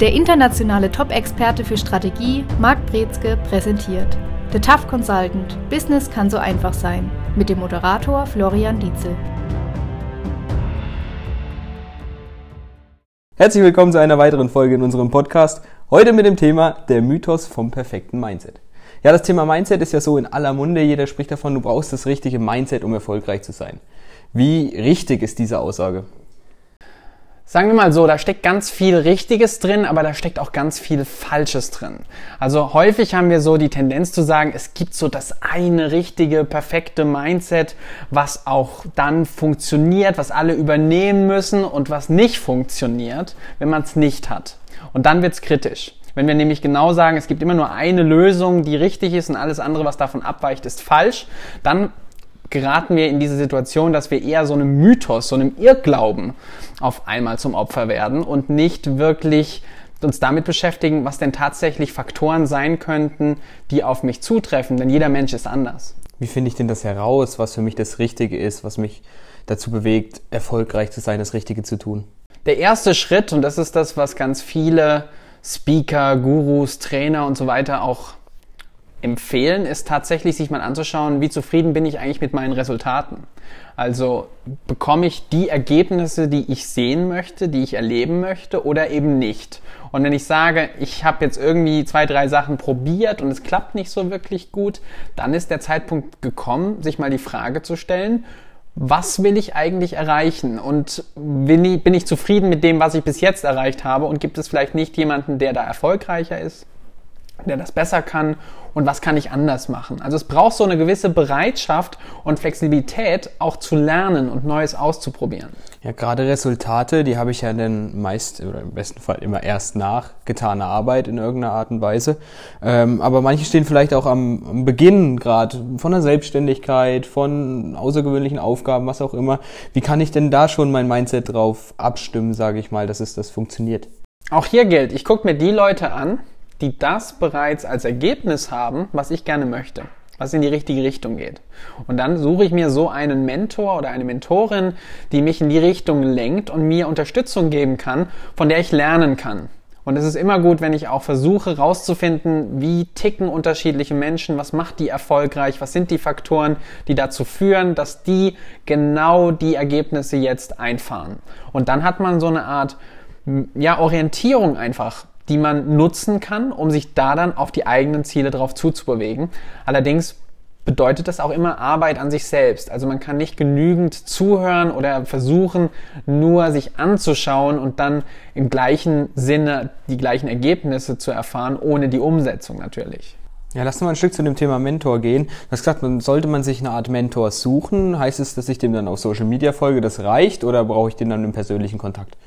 Der internationale Top-Experte für Strategie, Marc Brezke, präsentiert The Tough Consultant – Business kann so einfach sein mit dem Moderator Florian Dietzel. Herzlich willkommen zu einer weiteren Folge in unserem Podcast. Heute mit dem Thema der Mythos vom perfekten Mindset. Ja, das Thema Mindset ist ja so in aller Munde. Jeder spricht davon, du brauchst das richtige Mindset, um erfolgreich zu sein. Wie richtig ist diese Aussage? Sagen wir mal so, da steckt ganz viel Richtiges drin, aber da steckt auch ganz viel Falsches drin. Also häufig haben wir so die Tendenz zu sagen, es gibt so das eine richtige, perfekte Mindset, was auch dann funktioniert, was alle übernehmen müssen und was nicht funktioniert, wenn man es nicht hat. Und dann wird's kritisch. Wenn wir nämlich genau sagen, es gibt immer nur eine Lösung, die richtig ist und alles andere, was davon abweicht, ist falsch, dann geraten wir in diese Situation, dass wir eher so einem Mythos, so einem Irrglauben auf einmal zum Opfer werden und nicht wirklich uns damit beschäftigen, was denn tatsächlich Faktoren sein könnten, die auf mich zutreffen, denn jeder Mensch ist anders. Wie finde ich denn das heraus, was für mich das Richtige ist, was mich dazu bewegt, erfolgreich zu sein, das Richtige zu tun? Der erste Schritt, und das ist das, was ganz viele Speaker, Gurus, Trainer und so weiter auch empfehlen, ist tatsächlich sich mal anzuschauen, wie zufrieden bin ich eigentlich mit meinen Resultaten. Also bekomme ich die Ergebnisse, die ich sehen möchte, die ich erleben möchte oder eben nicht. Und wenn ich sage, ich habe jetzt irgendwie zwei, drei Sachen probiert und es klappt nicht so wirklich gut, dann ist der Zeitpunkt gekommen, sich mal die Frage zu stellen, was will ich eigentlich erreichen und bin ich, bin ich zufrieden mit dem, was ich bis jetzt erreicht habe und gibt es vielleicht nicht jemanden, der da erfolgreicher ist? Der das besser kann und was kann ich anders machen. Also es braucht so eine gewisse Bereitschaft und Flexibilität, auch zu lernen und Neues auszuprobieren. Ja, gerade Resultate, die habe ich ja dann meist oder im besten Fall immer erst nach getaner Arbeit in irgendeiner Art und Weise. Ähm, aber manche stehen vielleicht auch am, am Beginn gerade von der Selbstständigkeit, von außergewöhnlichen Aufgaben, was auch immer. Wie kann ich denn da schon mein Mindset drauf abstimmen, sage ich mal, dass es das funktioniert? Auch hier gilt, ich gucke mir die Leute an, die das bereits als Ergebnis haben, was ich gerne möchte, was in die richtige Richtung geht. Und dann suche ich mir so einen Mentor oder eine Mentorin, die mich in die Richtung lenkt und mir Unterstützung geben kann, von der ich lernen kann. Und es ist immer gut, wenn ich auch versuche herauszufinden, wie ticken unterschiedliche Menschen, was macht die erfolgreich, was sind die Faktoren, die dazu führen, dass die genau die Ergebnisse jetzt einfahren. Und dann hat man so eine Art ja, Orientierung einfach die man nutzen kann, um sich da dann auf die eigenen Ziele drauf zuzubewegen. Allerdings bedeutet das auch immer Arbeit an sich selbst. Also man kann nicht genügend zuhören oder versuchen, nur sich anzuschauen und dann im gleichen Sinne die gleichen Ergebnisse zu erfahren, ohne die Umsetzung natürlich. Ja, lass uns mal ein Stück zu dem Thema Mentor gehen. Du hast gesagt, man, sollte man sich eine Art Mentor suchen? Heißt es, dass ich dem dann auf Social Media folge, das reicht, oder brauche ich den dann im persönlichen Kontakt?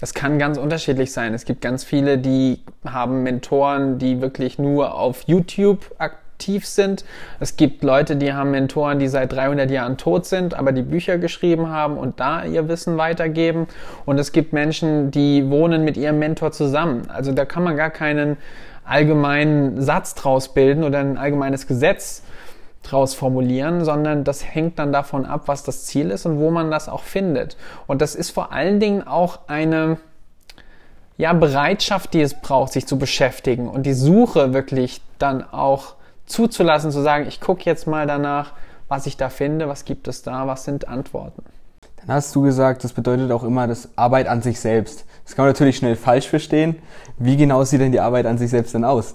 Das kann ganz unterschiedlich sein. Es gibt ganz viele, die haben Mentoren, die wirklich nur auf YouTube aktiv sind. Es gibt Leute, die haben Mentoren, die seit 300 Jahren tot sind, aber die Bücher geschrieben haben und da ihr Wissen weitergeben. Und es gibt Menschen, die wohnen mit ihrem Mentor zusammen. Also da kann man gar keinen allgemeinen Satz draus bilden oder ein allgemeines Gesetz draus formulieren, sondern das hängt dann davon ab, was das Ziel ist und wo man das auch findet. Und das ist vor allen Dingen auch eine ja, Bereitschaft, die es braucht, sich zu beschäftigen und die Suche wirklich dann auch zuzulassen, zu sagen, ich gucke jetzt mal danach, was ich da finde, was gibt es da, was sind Antworten. Dann hast du gesagt, das bedeutet auch immer das Arbeit an sich selbst. Das kann man natürlich schnell falsch verstehen. Wie genau sieht denn die Arbeit an sich selbst denn aus?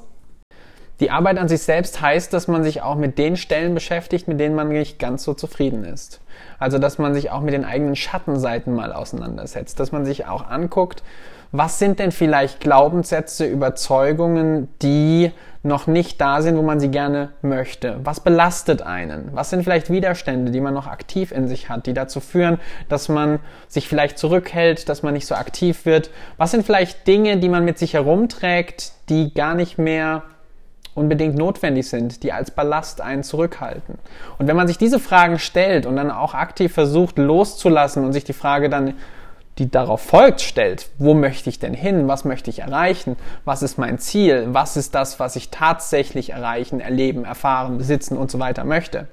Die Arbeit an sich selbst heißt, dass man sich auch mit den Stellen beschäftigt, mit denen man nicht ganz so zufrieden ist. Also, dass man sich auch mit den eigenen Schattenseiten mal auseinandersetzt, dass man sich auch anguckt, was sind denn vielleicht Glaubenssätze, Überzeugungen, die noch nicht da sind, wo man sie gerne möchte? Was belastet einen? Was sind vielleicht Widerstände, die man noch aktiv in sich hat, die dazu führen, dass man sich vielleicht zurückhält, dass man nicht so aktiv wird? Was sind vielleicht Dinge, die man mit sich herumträgt, die gar nicht mehr unbedingt notwendig sind, die als Ballast einen zurückhalten. Und wenn man sich diese Fragen stellt und dann auch aktiv versucht loszulassen und sich die Frage dann, die darauf folgt, stellt, wo möchte ich denn hin, was möchte ich erreichen, was ist mein Ziel, was ist das, was ich tatsächlich erreichen, erleben, erfahren, besitzen und so weiter möchte,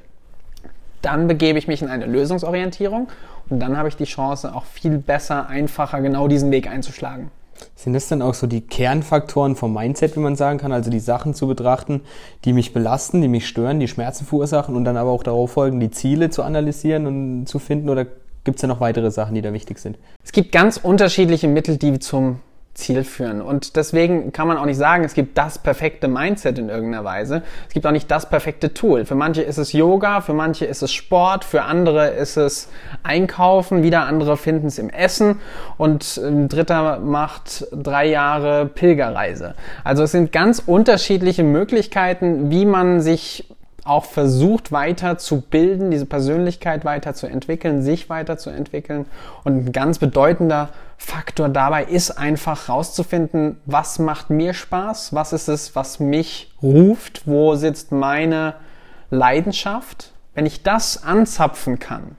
dann begebe ich mich in eine Lösungsorientierung und dann habe ich die Chance, auch viel besser, einfacher genau diesen Weg einzuschlagen. Sind das dann auch so die Kernfaktoren vom Mindset, wie man sagen kann? Also die Sachen zu betrachten, die mich belasten, die mich stören, die Schmerzen verursachen und dann aber auch darauf folgen, die Ziele zu analysieren und zu finden? Oder gibt es da noch weitere Sachen, die da wichtig sind? Es gibt ganz unterschiedliche Mittel, die zum Ziel führen. Und deswegen kann man auch nicht sagen, es gibt das perfekte Mindset in irgendeiner Weise. Es gibt auch nicht das perfekte Tool. Für manche ist es Yoga, für manche ist es Sport, für andere ist es Einkaufen, wieder andere finden es im Essen und ein dritter macht drei Jahre Pilgerreise. Also es sind ganz unterschiedliche Möglichkeiten, wie man sich auch versucht weiterzubilden, diese Persönlichkeit weiterzuentwickeln, sich weiterzuentwickeln. Und ein ganz bedeutender Faktor dabei ist einfach rauszufinden, was macht mir Spaß, was ist es, was mich ruft, wo sitzt meine Leidenschaft. Wenn ich das anzapfen kann,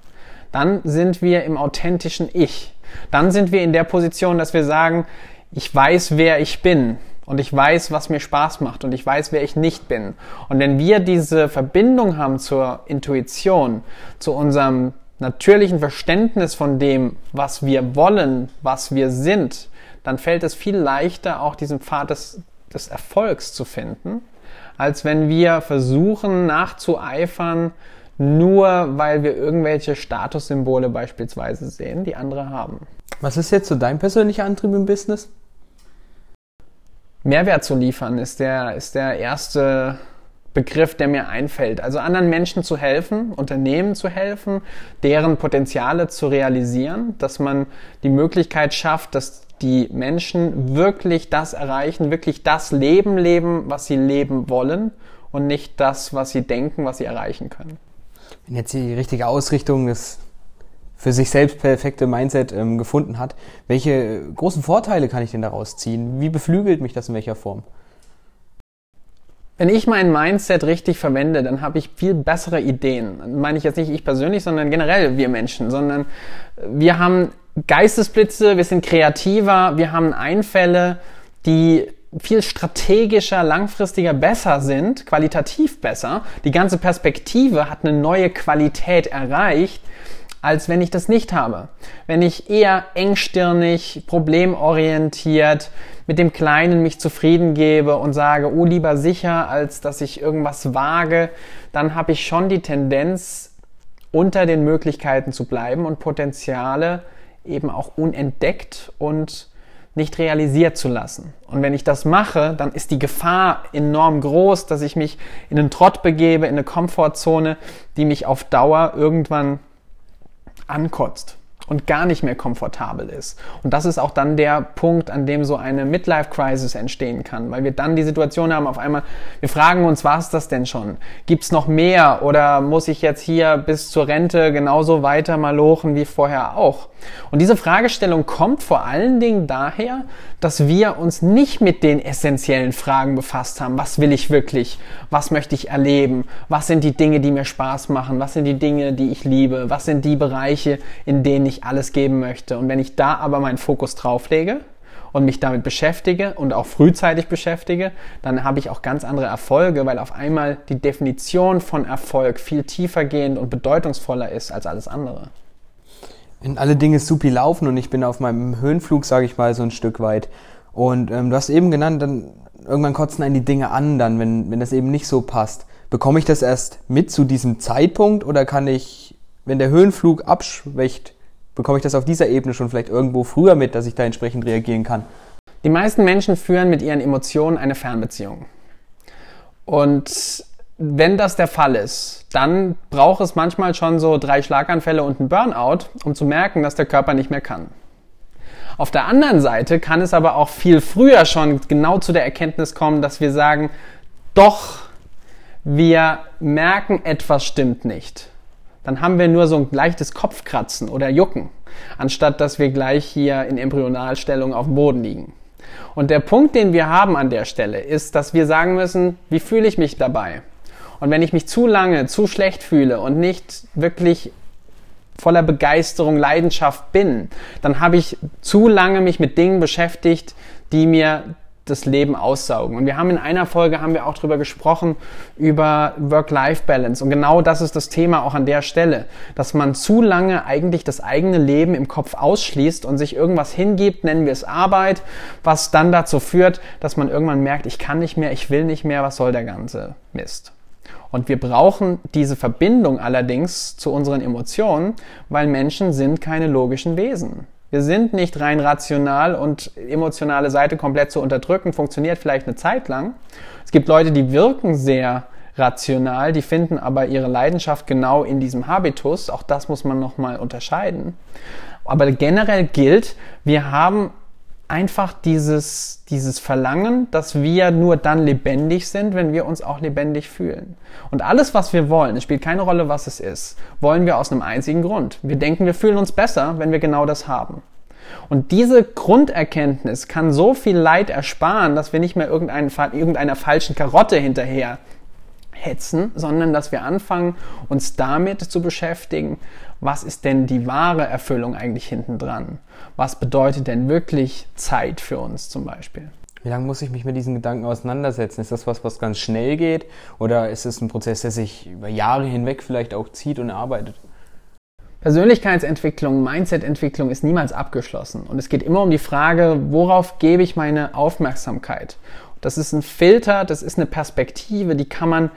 dann sind wir im authentischen Ich. Dann sind wir in der Position, dass wir sagen, ich weiß, wer ich bin und ich weiß, was mir Spaß macht und ich weiß, wer ich nicht bin. Und wenn wir diese Verbindung haben zur Intuition, zu unserem natürlichen Verständnis von dem, was wir wollen, was wir sind, dann fällt es viel leichter, auch diesen Pfad des, des Erfolgs zu finden, als wenn wir versuchen nachzueifern, nur weil wir irgendwelche Statussymbole beispielsweise sehen, die andere haben. Was ist jetzt so dein persönlicher Antrieb im Business? Mehrwert zu liefern ist der, ist der erste Begriff, der mir einfällt. Also anderen Menschen zu helfen, Unternehmen zu helfen, deren Potenziale zu realisieren, dass man die Möglichkeit schafft, dass die Menschen wirklich das erreichen, wirklich das Leben leben, was sie leben wollen und nicht das, was sie denken, was sie erreichen können. Wenn jetzt die richtige Ausrichtung des für sich selbst perfekte Mindset ähm, gefunden hat, welche großen Vorteile kann ich denn daraus ziehen? Wie beflügelt mich das in welcher Form? Wenn ich mein Mindset richtig verwende, dann habe ich viel bessere Ideen. Meine ich jetzt nicht ich persönlich, sondern generell wir Menschen, sondern wir haben Geistesblitze, wir sind kreativer, wir haben Einfälle, die viel strategischer, langfristiger besser sind, qualitativ besser. Die ganze Perspektive hat eine neue Qualität erreicht, als wenn ich das nicht habe. Wenn ich eher engstirnig, problemorientiert, mit dem Kleinen mich zufrieden gebe und sage, oh lieber sicher, als dass ich irgendwas wage, dann habe ich schon die Tendenz, unter den Möglichkeiten zu bleiben und Potenziale eben auch unentdeckt und nicht realisiert zu lassen. Und wenn ich das mache, dann ist die Gefahr enorm groß, dass ich mich in einen Trott begebe, in eine Komfortzone, die mich auf Dauer irgendwann ankotzt und gar nicht mehr komfortabel ist. Und das ist auch dann der Punkt, an dem so eine Midlife-Crisis entstehen kann, weil wir dann die Situation haben, auf einmal, wir fragen uns, war es das denn schon? Gibt es noch mehr oder muss ich jetzt hier bis zur Rente genauso weiter malochen wie vorher auch? Und diese Fragestellung kommt vor allen Dingen daher, dass wir uns nicht mit den essentiellen Fragen befasst haben. Was will ich wirklich? Was möchte ich erleben? Was sind die Dinge, die mir Spaß machen? Was sind die Dinge, die ich liebe? Was sind die Bereiche, in denen ich alles geben möchte? Und wenn ich da aber meinen Fokus drauf lege, und mich damit beschäftige und auch frühzeitig beschäftige, dann habe ich auch ganz andere Erfolge, weil auf einmal die Definition von Erfolg viel tiefer gehend und bedeutungsvoller ist als alles andere wenn alle Dinge supi laufen und ich bin auf meinem Höhenflug, sage ich mal, so ein Stück weit. Und ähm, du hast eben genannt, dann irgendwann kotzen einen die Dinge an, dann, wenn, wenn das eben nicht so passt. Bekomme ich das erst mit zu diesem Zeitpunkt oder kann ich, wenn der Höhenflug abschwächt, bekomme ich das auf dieser Ebene schon vielleicht irgendwo früher mit, dass ich da entsprechend reagieren kann? Die meisten Menschen führen mit ihren Emotionen eine Fernbeziehung. Und wenn das der Fall ist, dann braucht es manchmal schon so drei Schlaganfälle und einen Burnout, um zu merken, dass der Körper nicht mehr kann. Auf der anderen Seite kann es aber auch viel früher schon genau zu der Erkenntnis kommen, dass wir sagen, doch, wir merken, etwas stimmt nicht. Dann haben wir nur so ein leichtes Kopfkratzen oder Jucken, anstatt dass wir gleich hier in Embryonalstellung auf dem Boden liegen. Und der Punkt, den wir haben an der Stelle, ist, dass wir sagen müssen, wie fühle ich mich dabei? Und wenn ich mich zu lange, zu schlecht fühle und nicht wirklich voller Begeisterung, Leidenschaft bin, dann habe ich zu lange mich mit Dingen beschäftigt, die mir das Leben aussaugen. Und wir haben in einer Folge haben wir auch darüber gesprochen über Work-Life-Balance. Und genau das ist das Thema auch an der Stelle, dass man zu lange eigentlich das eigene Leben im Kopf ausschließt und sich irgendwas hingibt, nennen wir es Arbeit, was dann dazu führt, dass man irgendwann merkt, ich kann nicht mehr, ich will nicht mehr, was soll der ganze Mist. Und wir brauchen diese Verbindung allerdings zu unseren Emotionen, weil Menschen sind keine logischen Wesen. Wir sind nicht rein rational und emotionale Seite komplett zu unterdrücken, funktioniert vielleicht eine Zeit lang. Es gibt Leute, die wirken sehr rational, die finden aber ihre Leidenschaft genau in diesem Habitus. Auch das muss man nochmal unterscheiden. Aber generell gilt, wir haben einfach dieses, dieses Verlangen, dass wir nur dann lebendig sind, wenn wir uns auch lebendig fühlen. Und alles, was wir wollen, es spielt keine Rolle, was es ist, wollen wir aus einem einzigen Grund. Wir denken, wir fühlen uns besser, wenn wir genau das haben. Und diese Grunderkenntnis kann so viel Leid ersparen, dass wir nicht mehr irgendeiner falschen Karotte hinterher hetzen, sondern dass wir anfangen, uns damit zu beschäftigen, was ist denn die wahre Erfüllung eigentlich hinten dran? Was bedeutet denn wirklich Zeit für uns zum Beispiel? Wie lange muss ich mich mit diesen Gedanken auseinandersetzen? Ist das was, was ganz schnell geht? Oder ist es ein Prozess, der sich über Jahre hinweg vielleicht auch zieht und arbeitet? Persönlichkeitsentwicklung, Mindsetentwicklung ist niemals abgeschlossen. Und es geht immer um die Frage, worauf gebe ich meine Aufmerksamkeit? Das ist ein Filter, das ist eine Perspektive, die kann man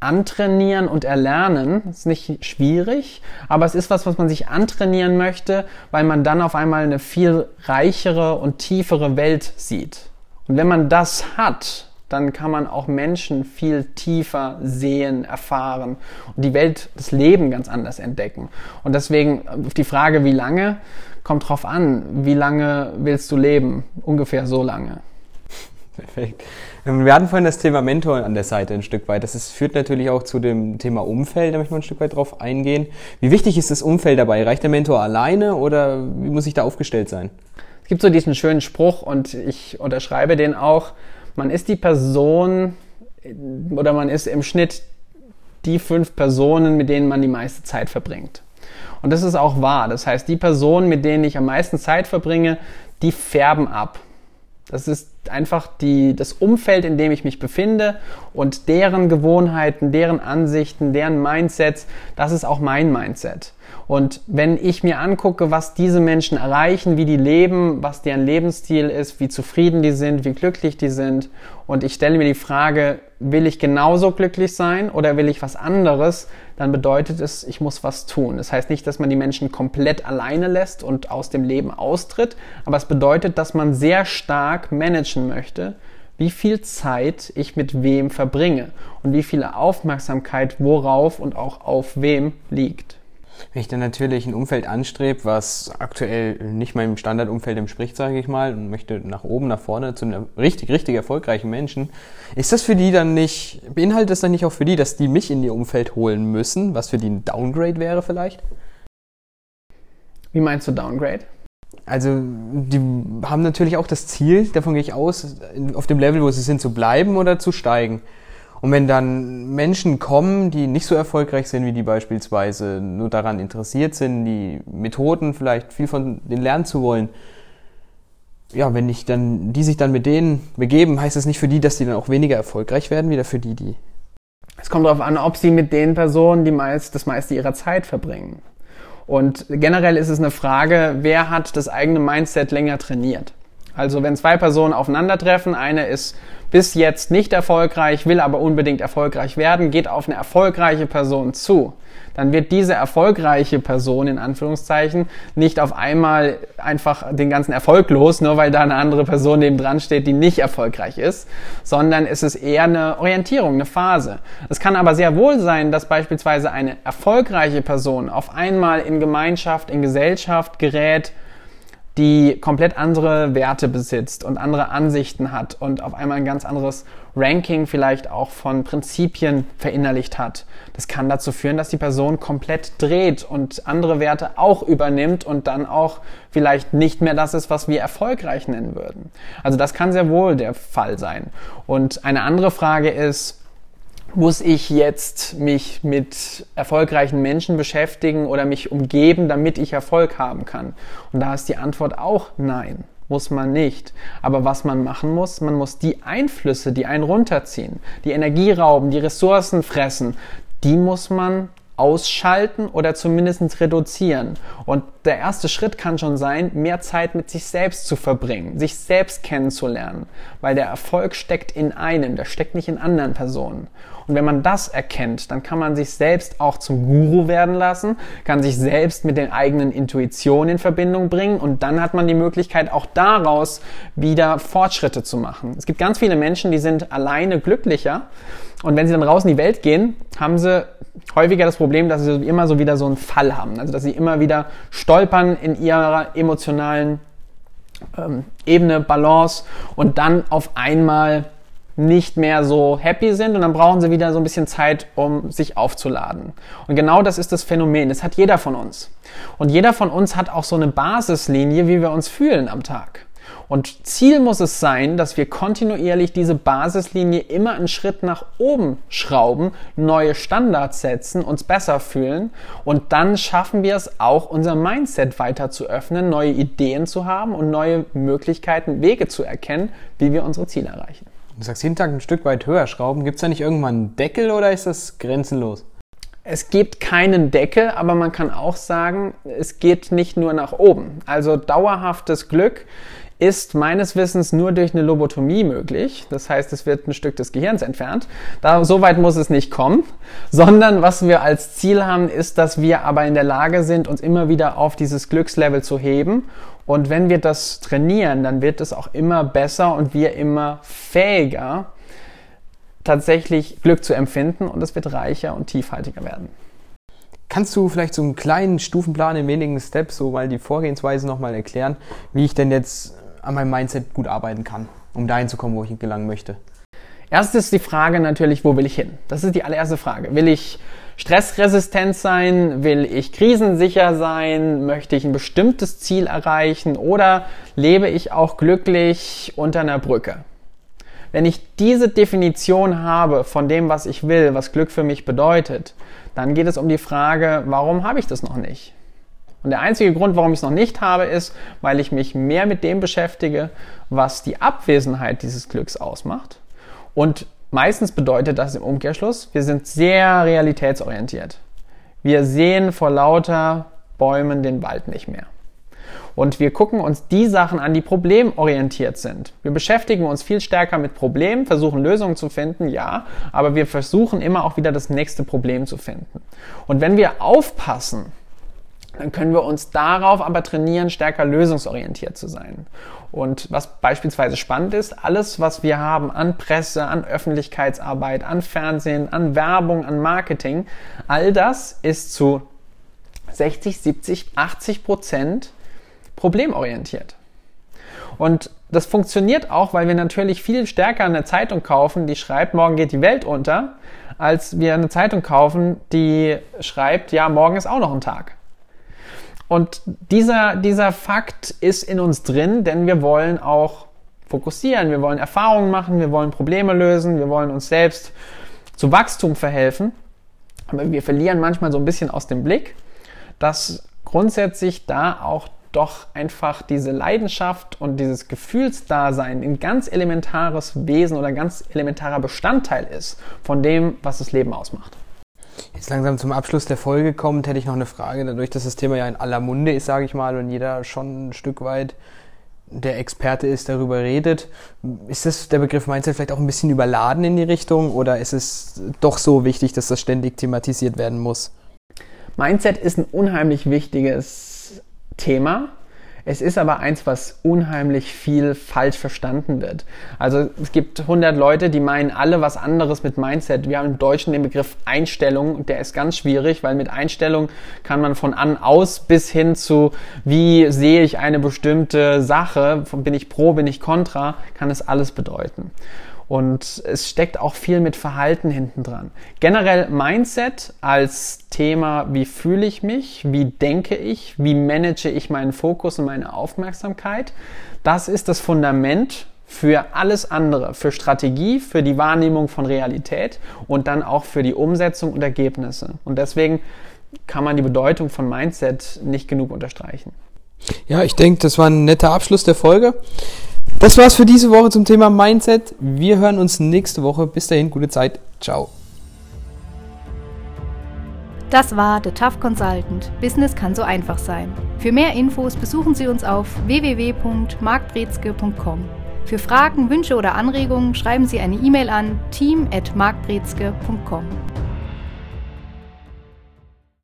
antrainieren und erlernen. Ist nicht schwierig, aber es ist was, was man sich antrainieren möchte, weil man dann auf einmal eine viel reichere und tiefere Welt sieht. Und wenn man das hat, dann kann man auch Menschen viel tiefer sehen, erfahren und die Welt, das Leben ganz anders entdecken. Und deswegen auf die Frage, wie lange, kommt drauf an, wie lange willst du leben? Ungefähr so lange. Perfekt. Ähm, wir hatten vorhin das Thema Mentor an der Seite ein Stück weit. Das ist, führt natürlich auch zu dem Thema Umfeld, da möchte ich mal ein Stück weit drauf eingehen. Wie wichtig ist das Umfeld dabei? Reicht der Mentor alleine oder wie muss ich da aufgestellt sein? Es gibt so diesen schönen Spruch und ich unterschreibe den auch. Man ist die Person oder man ist im Schnitt die fünf Personen, mit denen man die meiste Zeit verbringt. Und das ist auch wahr. Das heißt, die Personen, mit denen ich am meisten Zeit verbringe, die färben ab. Das ist einfach die, das Umfeld, in dem ich mich befinde und deren Gewohnheiten, deren Ansichten, deren Mindsets, das ist auch mein Mindset. Und wenn ich mir angucke, was diese Menschen erreichen, wie die leben, was deren Lebensstil ist, wie zufrieden die sind, wie glücklich die sind, und ich stelle mir die Frage, will ich genauso glücklich sein oder will ich was anderes, dann bedeutet es, ich muss was tun. Das heißt nicht, dass man die Menschen komplett alleine lässt und aus dem Leben austritt, aber es bedeutet, dass man sehr stark managen möchte, wie viel Zeit ich mit wem verbringe und wie viel Aufmerksamkeit worauf und auch auf wem liegt. Wenn ich dann natürlich ein Umfeld anstrebe, was aktuell nicht meinem Standardumfeld entspricht, sage ich mal, und möchte nach oben, nach vorne zu einem richtig, richtig erfolgreichen Menschen, ist das für die dann nicht, beinhaltet das dann nicht auch für die, dass die mich in ihr Umfeld holen müssen, was für die ein Downgrade wäre vielleicht? Wie meinst du Downgrade? Also, die haben natürlich auch das Ziel, davon gehe ich aus, auf dem Level, wo sie sind, zu bleiben oder zu steigen. Und wenn dann Menschen kommen, die nicht so erfolgreich sind wie die beispielsweise, nur daran interessiert sind, die Methoden vielleicht viel von denen lernen zu wollen, ja, wenn ich dann, die sich dann mit denen begeben, heißt das nicht für die, dass die dann auch weniger erfolgreich werden, wieder für die, die. Es kommt darauf an, ob sie mit den Personen die meist, das meiste ihrer Zeit verbringen. Und generell ist es eine Frage, wer hat das eigene Mindset länger trainiert? Also wenn zwei Personen aufeinandertreffen, eine ist bis jetzt nicht erfolgreich, will aber unbedingt erfolgreich werden, geht auf eine erfolgreiche Person zu, dann wird diese erfolgreiche Person in Anführungszeichen nicht auf einmal einfach den ganzen Erfolg los, nur weil da eine andere Person neben dran steht, die nicht erfolgreich ist, sondern es ist eher eine Orientierung, eine Phase. Es kann aber sehr wohl sein, dass beispielsweise eine erfolgreiche Person auf einmal in Gemeinschaft, in Gesellschaft gerät, die komplett andere Werte besitzt und andere Ansichten hat und auf einmal ein ganz anderes Ranking vielleicht auch von Prinzipien verinnerlicht hat. Das kann dazu führen, dass die Person komplett dreht und andere Werte auch übernimmt und dann auch vielleicht nicht mehr das ist, was wir erfolgreich nennen würden. Also das kann sehr wohl der Fall sein. Und eine andere Frage ist, muss ich jetzt mich mit erfolgreichen Menschen beschäftigen oder mich umgeben, damit ich Erfolg haben kann? Und da ist die Antwort auch nein. muss man nicht. Aber was man machen muss, man muss die Einflüsse, die einen runterziehen, die Energie rauben, die Ressourcen fressen, die muss man ausschalten oder zumindest reduzieren. Und der erste Schritt kann schon sein, mehr Zeit mit sich selbst zu verbringen, sich selbst kennenzulernen, weil der Erfolg steckt in einem, der steckt nicht in anderen Personen. Und wenn man das erkennt, dann kann man sich selbst auch zum Guru werden lassen, kann sich selbst mit den eigenen Intuitionen in Verbindung bringen und dann hat man die Möglichkeit, auch daraus wieder Fortschritte zu machen. Es gibt ganz viele Menschen, die sind alleine glücklicher und wenn sie dann raus in die Welt gehen, haben sie häufiger das Problem, dass sie immer so wieder so einen Fall haben. Also dass sie immer wieder stolpern in ihrer emotionalen ähm, Ebene, Balance und dann auf einmal nicht mehr so happy sind und dann brauchen sie wieder so ein bisschen Zeit, um sich aufzuladen. Und genau das ist das Phänomen. Das hat jeder von uns. Und jeder von uns hat auch so eine Basislinie, wie wir uns fühlen am Tag. Und Ziel muss es sein, dass wir kontinuierlich diese Basislinie immer einen Schritt nach oben schrauben, neue Standards setzen, uns besser fühlen und dann schaffen wir es auch, unser Mindset weiter zu öffnen, neue Ideen zu haben und neue Möglichkeiten, Wege zu erkennen, wie wir unsere Ziele erreichen. Du sagst jeden ein Stück weit höher schrauben. Gibt es da nicht irgendwann einen Deckel oder ist das grenzenlos? Es gibt keinen Deckel, aber man kann auch sagen, es geht nicht nur nach oben. Also dauerhaftes Glück ist meines Wissens nur durch eine Lobotomie möglich. Das heißt, es wird ein Stück des Gehirns entfernt. Da, so weit muss es nicht kommen, sondern was wir als Ziel haben, ist, dass wir aber in der Lage sind, uns immer wieder auf dieses Glückslevel zu heben. Und wenn wir das trainieren, dann wird es auch immer besser und wir immer fähiger, tatsächlich Glück zu empfinden und es wird reicher und tiefhaltiger werden. Kannst du vielleicht so einen kleinen Stufenplan in wenigen Steps, so mal die Vorgehensweise nochmal erklären, wie ich denn jetzt an meinem Mindset gut arbeiten kann, um dahin zu kommen, wo ich gelangen möchte? Erst ist die Frage natürlich, wo will ich hin? Das ist die allererste Frage. Will ich stressresistent sein? Will ich krisensicher sein? Möchte ich ein bestimmtes Ziel erreichen? Oder lebe ich auch glücklich unter einer Brücke? Wenn ich diese Definition habe von dem, was ich will, was Glück für mich bedeutet, dann geht es um die Frage, warum habe ich das noch nicht? Und der einzige Grund, warum ich es noch nicht habe, ist, weil ich mich mehr mit dem beschäftige, was die Abwesenheit dieses Glücks ausmacht. Und meistens bedeutet das im Umkehrschluss, wir sind sehr realitätsorientiert. Wir sehen vor lauter Bäumen den Wald nicht mehr. Und wir gucken uns die Sachen an, die problemorientiert sind. Wir beschäftigen uns viel stärker mit Problemen, versuchen Lösungen zu finden, ja, aber wir versuchen immer auch wieder das nächste Problem zu finden. Und wenn wir aufpassen, dann können wir uns darauf aber trainieren, stärker lösungsorientiert zu sein. Und was beispielsweise spannend ist, alles, was wir haben an Presse, an Öffentlichkeitsarbeit, an Fernsehen, an Werbung, an Marketing, all das ist zu 60, 70, 80 Prozent problemorientiert. Und das funktioniert auch, weil wir natürlich viel stärker eine Zeitung kaufen, die schreibt, morgen geht die Welt unter, als wir eine Zeitung kaufen, die schreibt, ja, morgen ist auch noch ein Tag. Und dieser, dieser Fakt ist in uns drin, denn wir wollen auch fokussieren, wir wollen Erfahrungen machen, wir wollen Probleme lösen, wir wollen uns selbst zu Wachstum verhelfen. Aber wir verlieren manchmal so ein bisschen aus dem Blick, dass grundsätzlich da auch doch einfach diese Leidenschaft und dieses Gefühlsdasein ein ganz elementares Wesen oder ganz elementarer Bestandteil ist von dem, was das Leben ausmacht. Jetzt langsam zum Abschluss der Folge kommt, hätte ich noch eine Frage. Dadurch, dass das Thema ja in aller Munde ist, sage ich mal, und jeder schon ein Stück weit der Experte ist, darüber redet, ist das der Begriff Mindset vielleicht auch ein bisschen überladen in die Richtung oder ist es doch so wichtig, dass das ständig thematisiert werden muss? Mindset ist ein unheimlich wichtiges Thema es ist aber eins, was unheimlich viel falsch verstanden wird. Also es gibt 100 Leute, die meinen alle was anderes mit Mindset. Wir haben im Deutschen den Begriff Einstellung, der ist ganz schwierig, weil mit Einstellung kann man von an aus bis hin zu, wie sehe ich eine bestimmte Sache, bin ich pro, bin ich contra, kann es alles bedeuten. Und es steckt auch viel mit Verhalten hinten dran. Generell Mindset als Thema, wie fühle ich mich, wie denke ich, wie manage ich meinen Fokus und meine Aufmerksamkeit. Das ist das Fundament für alles andere, für Strategie, für die Wahrnehmung von Realität und dann auch für die Umsetzung und Ergebnisse. Und deswegen kann man die Bedeutung von Mindset nicht genug unterstreichen. Ja, ich denke, das war ein netter Abschluss der Folge. Das war's für diese Woche zum Thema Mindset. Wir hören uns nächste Woche. Bis dahin, gute Zeit. Ciao. Das war The Tough Consultant. Business kann so einfach sein. Für mehr Infos besuchen Sie uns auf www.markbrezke.com. Für Fragen, Wünsche oder Anregungen schreiben Sie eine E-Mail an team@markbrezke.com.